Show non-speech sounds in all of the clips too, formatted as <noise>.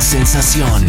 En Sensación.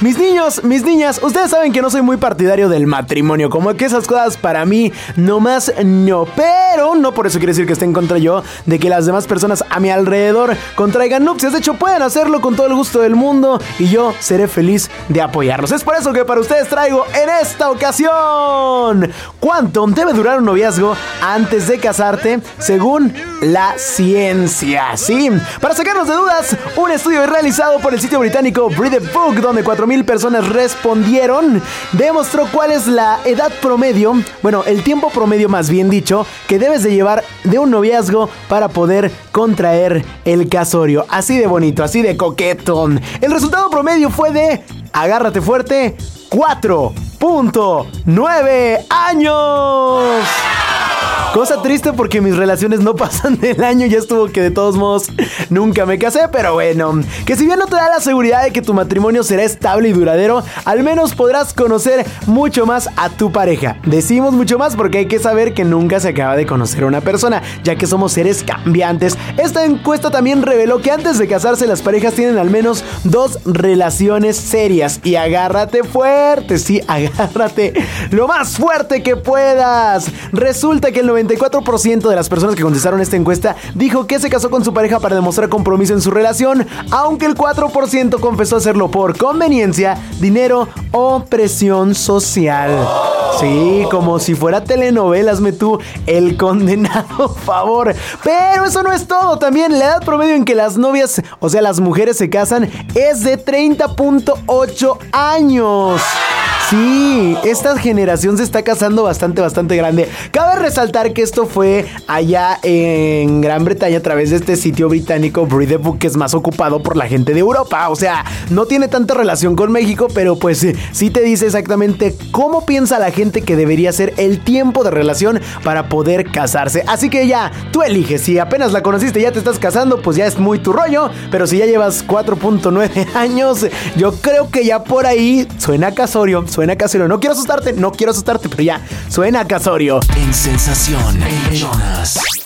Mis niños, mis niñas, ustedes saben que no soy muy partidario del matrimonio, como que esas cosas para mí nomás no, pero no por eso quiere decir que esté en contra yo de que las demás personas a mi alrededor contraigan nupcias, de hecho pueden hacerlo con todo el gusto del mundo y yo seré feliz de apoyarlos. Es por eso que para ustedes traigo en esta ocasión cuánto debe durar un noviazgo antes de casarte según la ciencia, ¿sí? Para sacarnos de dudas, un estudio realizado por el sitio británico Breathe Book, donde 4.000 personas respondieron, demostró cuál es la edad promedio, bueno, el tiempo promedio más bien dicho, que debes de llevar de un noviazgo para poder contraer el casorio. Así de bonito, así de coquetón. El resultado promedio fue de, agárrate fuerte, 4.9 años. Cosa triste porque mis relaciones no <laughs> pasan del año, ya estuvo que de todos modos nunca me casé, pero bueno, que si bien no te da la seguridad de que tu matrimonio será estable y duradero, al menos podrás conocer mucho más a tu pareja. Decimos mucho más porque hay que saber que nunca se acaba de conocer a una persona, ya que somos seres cambiantes. Esta encuesta también reveló que antes de casarse las parejas tienen al menos dos relaciones serias y agárrate fuerte, sí, <laughs> agárrate lo más fuerte que puedas. Resulta que el 94% de las personas que contestaron esta encuesta dijo que se casó con su pareja para demostrar compromiso en su relación, aunque el 4% confesó hacerlo por conveniencia, dinero o presión social. Sí, como si fuera telenovelas, me tú, el condenado <laughs> favor. Pero eso no es todo, también la edad promedio en que las novias, o sea, las mujeres se casan, es de 30.8 años. Sí, esta generación se está casando bastante, bastante grande. Cabe resaltar que esto fue allá en Gran Bretaña a través de este sitio británico Breathe Book, que es más ocupado por la gente de Europa. O sea, no tiene tanta relación con México, pero pues sí te dice exactamente cómo piensa la gente que debería ser el tiempo de relación para poder casarse. Así que ya, tú eliges. Si apenas la conociste y ya te estás casando, pues ya es muy tu rollo. Pero si ya llevas 4.9 <laughs> años, yo creo que ya por ahí suena casorio, casorio. No quiero asustarte, no quiero asustarte, pero ya, suena casorio. En Sensación, Jonas.